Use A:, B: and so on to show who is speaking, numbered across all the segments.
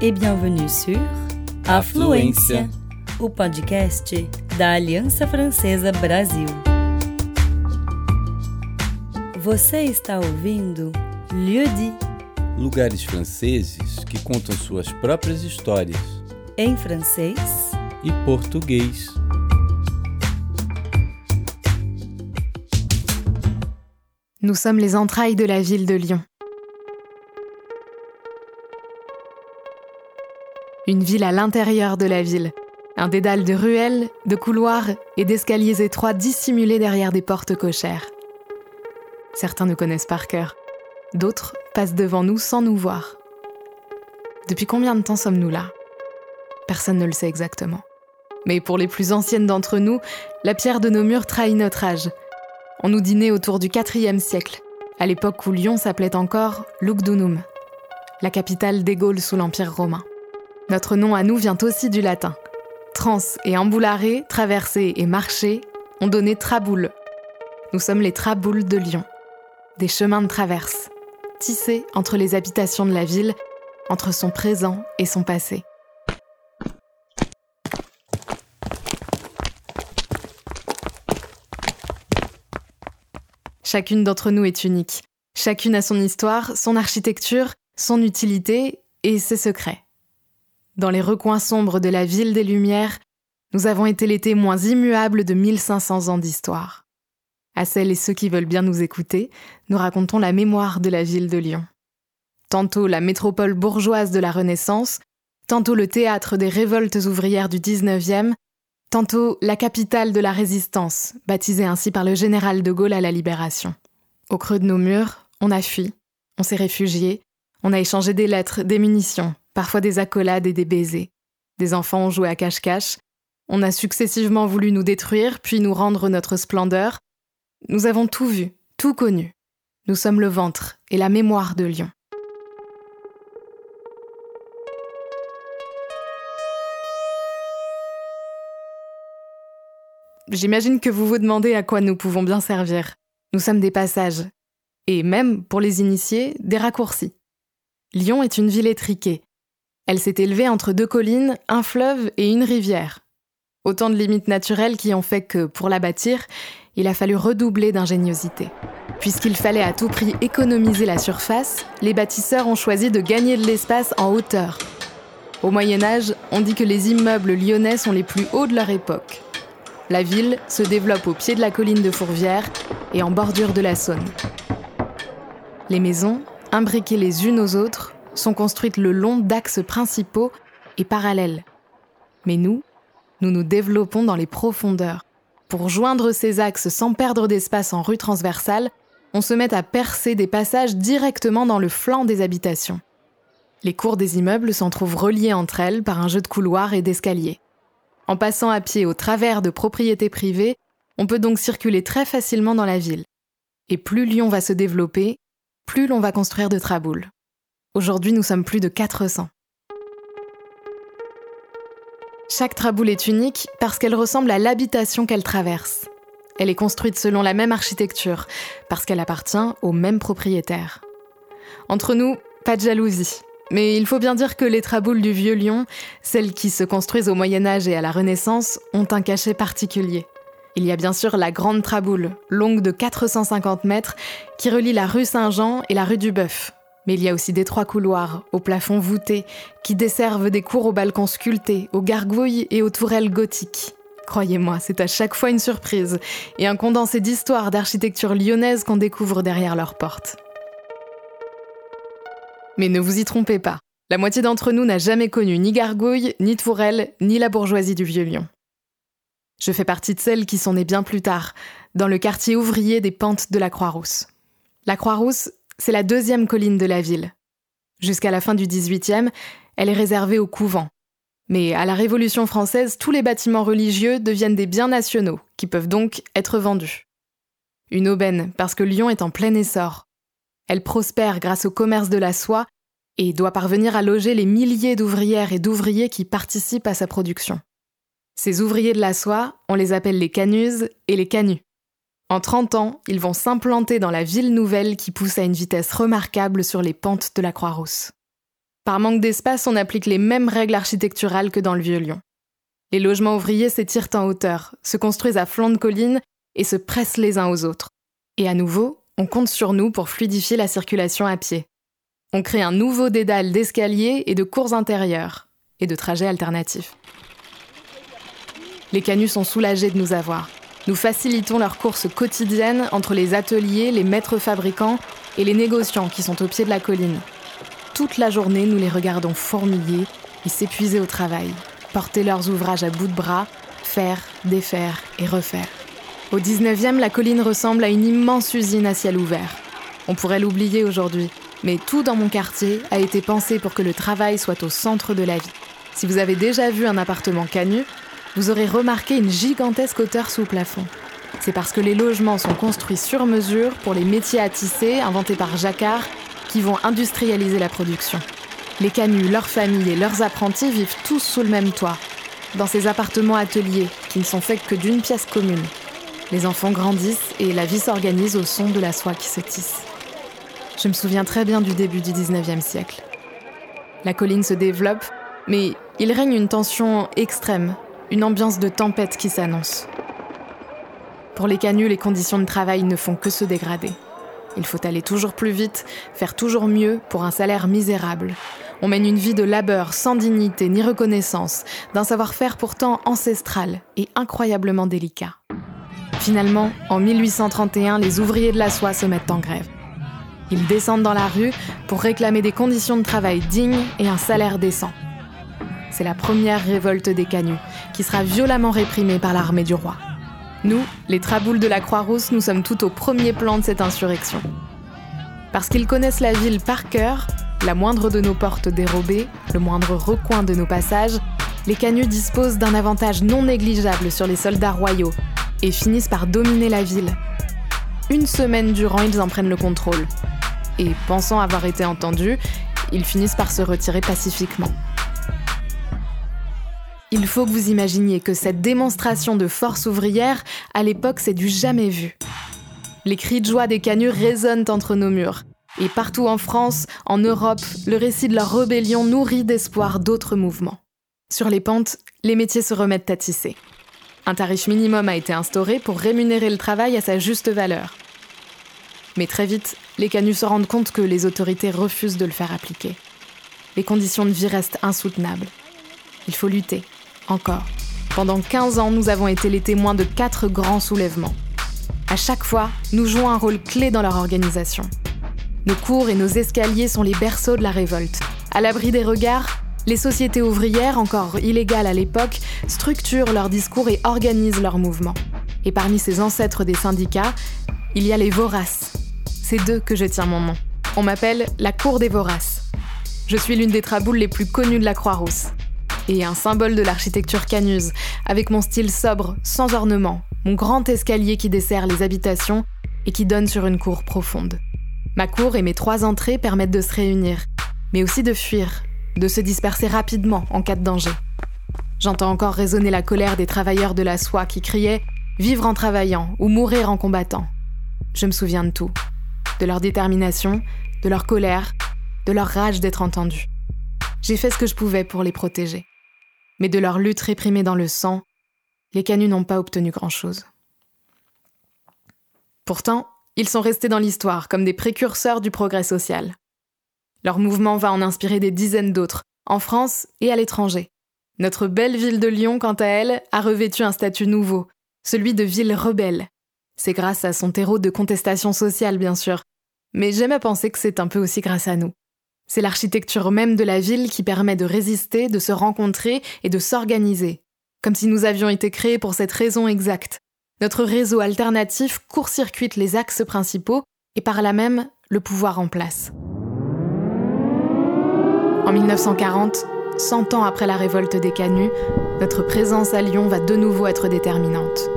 A: e bienvenue sur Afluência, o podcast da Aliança Francesa Brasil. Você está ouvindo Lieu dit,
B: Lugares franceses que contam suas próprias histórias
A: em francês
B: e português.
C: Nous sommes les entrailles de la ville de Lyon. Une ville à l'intérieur de la ville. Un dédale de ruelles, de couloirs et d'escaliers étroits dissimulés derrière des portes cochères. Certains nous connaissent par cœur. D'autres passent devant nous sans nous voir. Depuis combien de temps sommes-nous là? Personne ne le sait exactement. Mais pour les plus anciennes d'entre nous, la pierre de nos murs trahit notre âge. On nous dînait autour du IVe siècle, à l'époque où Lyon s'appelait encore Lugdunum, la capitale des Gaules sous l'Empire romain. Notre nom à nous vient aussi du latin. Trans et emboulare, traverser et marcher ont donné Traboul. Nous sommes les Traboules de Lyon, des chemins de traverse, tissés entre les habitations de la ville, entre son présent et son passé. Chacune d'entre nous est unique. Chacune a son histoire, son architecture, son utilité et ses secrets. Dans les recoins sombres de la ville des Lumières, nous avons été les témoins immuables de 1500 ans d'histoire. À celles et ceux qui veulent bien nous écouter, nous racontons la mémoire de la ville de Lyon. Tantôt la métropole bourgeoise de la Renaissance, tantôt le théâtre des révoltes ouvrières du 19e, Tantôt la capitale de la résistance, baptisée ainsi par le général de Gaulle à la Libération. Au creux de nos murs, on a fui, on s'est réfugié, on a échangé des lettres, des munitions, parfois des accolades et des baisers. Des enfants ont joué à cache-cache, on a successivement voulu nous détruire, puis nous rendre notre splendeur. Nous avons tout vu, tout connu. Nous sommes le ventre et la mémoire de Lyon. J'imagine que vous vous demandez à quoi nous pouvons bien servir. Nous sommes des passages. Et même, pour les initiés, des raccourcis. Lyon est une ville étriquée. Elle s'est élevée entre deux collines, un fleuve et une rivière. Autant de limites naturelles qui ont fait que, pour la bâtir, il a fallu redoubler d'ingéniosité. Puisqu'il fallait à tout prix économiser la surface, les bâtisseurs ont choisi de gagner de l'espace en hauteur. Au Moyen Âge, on dit que les immeubles lyonnais sont les plus hauts de leur époque. La ville se développe au pied de la colline de Fourvière et en bordure de la Saône. Les maisons, imbriquées les unes aux autres, sont construites le long d'axes principaux et parallèles. Mais nous, nous nous développons dans les profondeurs. Pour joindre ces axes sans perdre d'espace en rue transversale, on se met à percer des passages directement dans le flanc des habitations. Les cours des immeubles s'en trouvent reliés entre elles par un jeu de couloirs et d'escaliers. En passant à pied au travers de propriétés privées, on peut donc circuler très facilement dans la ville. Et plus Lyon va se développer, plus l'on va construire de traboules. Aujourd'hui, nous sommes plus de 400. Chaque traboule est unique parce qu'elle ressemble à l'habitation qu'elle traverse. Elle est construite selon la même architecture, parce qu'elle appartient au même propriétaire. Entre nous, pas de jalousie. Mais il faut bien dire que les traboules du vieux Lyon, celles qui se construisent au Moyen Âge et à la Renaissance, ont un cachet particulier. Il y a bien sûr la Grande Traboule, longue de 450 mètres, qui relie la rue Saint-Jean et la rue du Bœuf. Mais il y a aussi des trois couloirs, au plafond voûté, qui desservent des cours aux balcons sculptés, aux gargouilles et aux tourelles gothiques. Croyez-moi, c'est à chaque fois une surprise, et un condensé d'histoires d'architecture lyonnaise qu'on découvre derrière leurs portes. Mais ne vous y trompez pas, la moitié d'entre nous n'a jamais connu ni Gargouille, ni Tourelle, ni la bourgeoisie du Vieux Lyon. Je fais partie de celles qui sont nées bien plus tard, dans le quartier ouvrier des pentes de la Croix-Rousse. La Croix-Rousse, c'est la deuxième colline de la ville. Jusqu'à la fin du XVIIIe, elle est réservée aux couvents. Mais à la Révolution française, tous les bâtiments religieux deviennent des biens nationaux, qui peuvent donc être vendus. Une aubaine, parce que Lyon est en plein essor. Elle prospère grâce au commerce de la soie et doit parvenir à loger les milliers d'ouvrières et d'ouvriers qui participent à sa production. Ces ouvriers de la soie, on les appelle les canuses et les canus. En 30 ans, ils vont s'implanter dans la ville nouvelle qui pousse à une vitesse remarquable sur les pentes de la Croix-Rousse. Par manque d'espace, on applique les mêmes règles architecturales que dans le vieux Lyon. Les logements ouvriers s'étirent en hauteur, se construisent à flanc de colline et se pressent les uns aux autres. Et à nouveau, on compte sur nous pour fluidifier la circulation à pied. On crée un nouveau dédale d'escaliers et de cours intérieures, et de trajets alternatifs. Les canuts sont soulagés de nous avoir. Nous facilitons leurs courses quotidiennes entre les ateliers, les maîtres fabricants et les négociants qui sont au pied de la colline. Toute la journée, nous les regardons fourmiller et s'épuiser au travail, porter leurs ouvrages à bout de bras, faire, défaire et refaire. Au 19e, la colline ressemble à une immense usine à ciel ouvert. On pourrait l'oublier aujourd'hui, mais tout dans mon quartier a été pensé pour que le travail soit au centre de la vie. Si vous avez déjà vu un appartement canu, vous aurez remarqué une gigantesque hauteur sous plafond. C'est parce que les logements sont construits sur mesure pour les métiers à tisser inventés par Jacquard qui vont industrialiser la production. Les canuts, leurs familles et leurs apprentis vivent tous sous le même toit, dans ces appartements ateliers qui ne sont faits que d'une pièce commune. Les enfants grandissent et la vie s'organise au son de la soie qui se tisse. Je me souviens très bien du début du 19e siècle. La colline se développe, mais il règne une tension extrême une ambiance de tempête qui s'annonce. Pour les canuts, les conditions de travail ne font que se dégrader. Il faut aller toujours plus vite, faire toujours mieux pour un salaire misérable. On mène une vie de labeur sans dignité ni reconnaissance, d'un savoir-faire pourtant ancestral et incroyablement délicat. Finalement, en 1831, les ouvriers de la soie se mettent en grève. Ils descendent dans la rue pour réclamer des conditions de travail dignes et un salaire décent. C'est la première révolte des canuts, qui sera violemment réprimée par l'armée du roi. Nous, les traboules de la Croix-Rousse, nous sommes tout au premier plan de cette insurrection. Parce qu'ils connaissent la ville par cœur, la moindre de nos portes dérobées, le moindre recoin de nos passages, les canuts disposent d'un avantage non négligeable sur les soldats royaux et finissent par dominer la ville. Une semaine durant, ils en prennent le contrôle. Et pensant avoir été entendus, ils finissent par se retirer pacifiquement. Il faut que vous imaginiez que cette démonstration de force ouvrière, à l'époque, c'est du jamais vu. Les cris de joie des canuts résonnent entre nos murs. Et partout en France, en Europe, le récit de leur rébellion nourrit d'espoir d'autres mouvements. Sur les pentes, les métiers se remettent à tisser. Un tarif minimum a été instauré pour rémunérer le travail à sa juste valeur. Mais très vite, les canuts se rendent compte que les autorités refusent de le faire appliquer. Les conditions de vie restent insoutenables. Il faut lutter, encore. Pendant 15 ans, nous avons été les témoins de quatre grands soulèvements. À chaque fois, nous jouons un rôle clé dans leur organisation. Nos cours et nos escaliers sont les berceaux de la révolte. À l'abri des regards, les sociétés ouvrières, encore illégales à l'époque, structurent leurs discours et organisent leurs mouvements. Et parmi ces ancêtres des syndicats, il y a les voraces. C'est d'eux que je tiens mon nom. On m'appelle la Cour des voraces. Je suis l'une des traboules les plus connues de la Croix-Rousse et un symbole de l'architecture canuse, avec mon style sobre, sans ornement, mon grand escalier qui dessert les habitations et qui donne sur une cour profonde. Ma cour et mes trois entrées permettent de se réunir, mais aussi de fuir, de se disperser rapidement en cas de danger. J'entends encore résonner la colère des travailleurs de la soie qui criaient Vivre en travaillant ou mourir en combattant. Je me souviens de tout. De leur détermination, de leur colère, de leur rage d'être entendus. J'ai fait ce que je pouvais pour les protéger mais de leur lutte réprimée dans le sang, les canuts n'ont pas obtenu grand-chose. Pourtant, ils sont restés dans l'histoire comme des précurseurs du progrès social. Leur mouvement va en inspirer des dizaines d'autres, en France et à l'étranger. Notre belle ville de Lyon, quant à elle, a revêtu un statut nouveau, celui de ville rebelle. C'est grâce à son terreau de contestation sociale, bien sûr, mais j'aime à penser que c'est un peu aussi grâce à nous. C'est l'architecture même de la ville qui permet de résister, de se rencontrer et de s'organiser. Comme si nous avions été créés pour cette raison exacte. Notre réseau alternatif court-circuite les axes principaux et par là même le pouvoir en place. En 1940, 100 ans après la révolte des Canuts, notre présence à Lyon va de nouveau être déterminante.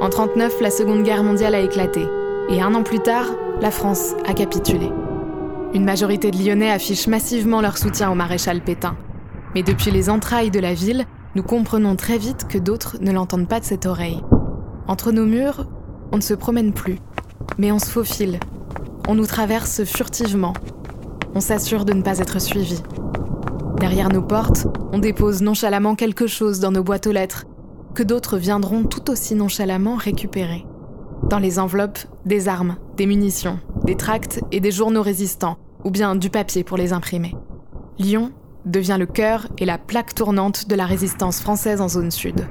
C: En 1939, la Seconde Guerre mondiale a éclaté, et un an plus tard, la France a capitulé. Une majorité de Lyonnais affichent massivement leur soutien au maréchal Pétain. Mais depuis les entrailles de la ville, nous comprenons très vite que d'autres ne l'entendent pas de cette oreille. Entre nos murs, on ne se promène plus, mais on se faufile. On nous traverse furtivement. on s'assure de ne pas être suivi. Derrière nos portes, on dépose nonchalamment quelque chose dans nos boîtes aux lettres, que d'autres viendront tout aussi nonchalamment récupérer. Dans les enveloppes, des armes, des munitions, des tracts et des journaux résistants, ou bien du papier pour les imprimer. Lyon devient le cœur et la plaque tournante de la résistance française en zone sud.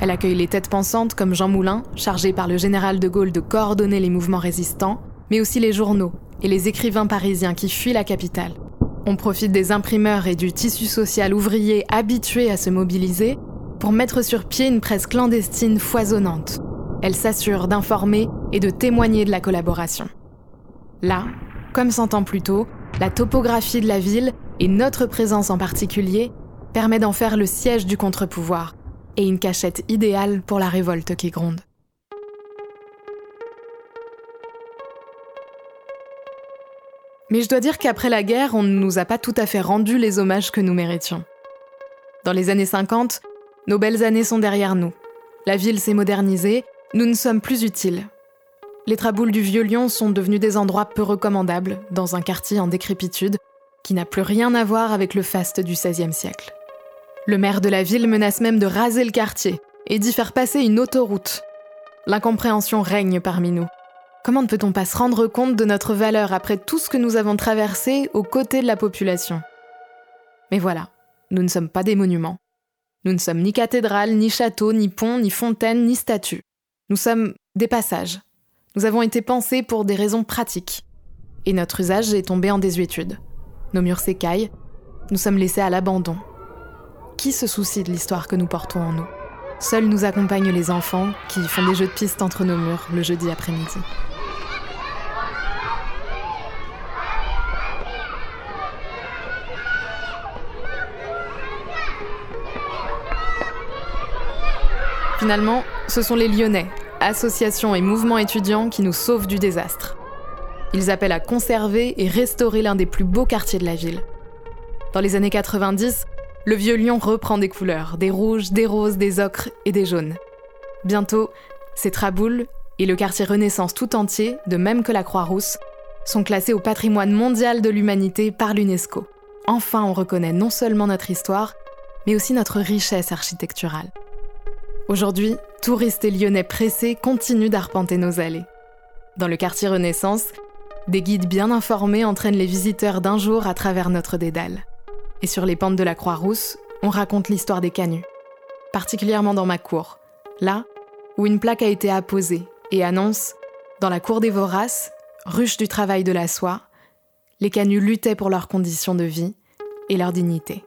C: Elle accueille les têtes pensantes comme Jean Moulin, chargé par le général de Gaulle de coordonner les mouvements résistants, mais aussi les journaux et les écrivains parisiens qui fuient la capitale. On profite des imprimeurs et du tissu social ouvrier habitués à se mobiliser pour mettre sur pied une presse clandestine foisonnante. Elle s'assure d'informer et de témoigner de la collaboration. Là, comme cent ans plus tôt, la topographie de la ville et notre présence en particulier permet d'en faire le siège du contre-pouvoir et une cachette idéale pour la révolte qui gronde. Mais je dois dire qu'après la guerre, on ne nous a pas tout à fait rendu les hommages que nous méritions. Dans les années 50, nos belles années sont derrière nous. La ville s'est modernisée, nous ne sommes plus utiles. Les traboules du Vieux Lyon sont devenus des endroits peu recommandables, dans un quartier en décrépitude, qui n'a plus rien à voir avec le faste du XVIe siècle. Le maire de la ville menace même de raser le quartier et d'y faire passer une autoroute. L'incompréhension règne parmi nous. Comment ne peut-on pas se rendre compte de notre valeur après tout ce que nous avons traversé aux côtés de la population? Mais voilà, nous ne sommes pas des monuments. Nous ne sommes ni cathédrales, ni châteaux, ni ponts, ni fontaines, ni statues. Nous sommes des passages. Nous avons été pensés pour des raisons pratiques. Et notre usage est tombé en désuétude. Nos murs s'écaillent, nous sommes laissés à l'abandon. Qui se soucie de l'histoire que nous portons en nous? Seuls nous accompagnent les enfants qui font des jeux de piste entre nos murs le jeudi après-midi. Finalement, ce sont les Lyonnais, associations et mouvements étudiants qui nous sauvent du désastre. Ils appellent à conserver et restaurer l'un des plus beaux quartiers de la ville. Dans les années 90, le vieux Lyon reprend des couleurs, des rouges, des roses, des ocres et des jaunes. Bientôt, ces traboules et le quartier Renaissance tout entier, de même que la Croix-Rousse, sont classés au patrimoine mondial de l'humanité par l'UNESCO. Enfin, on reconnaît non seulement notre histoire, mais aussi notre richesse architecturale. Aujourd'hui, touristes et lyonnais pressés continuent d'arpenter nos allées. Dans le quartier Renaissance, des guides bien informés entraînent les visiteurs d'un jour à travers notre dédale. Et sur les pentes de la Croix-Rousse, on raconte l'histoire des canuts. Particulièrement dans ma cour, là où une plaque a été apposée et annonce Dans la cour des Voraces, ruche du travail de la soie, les canuts luttaient pour leurs conditions de vie et leur dignité.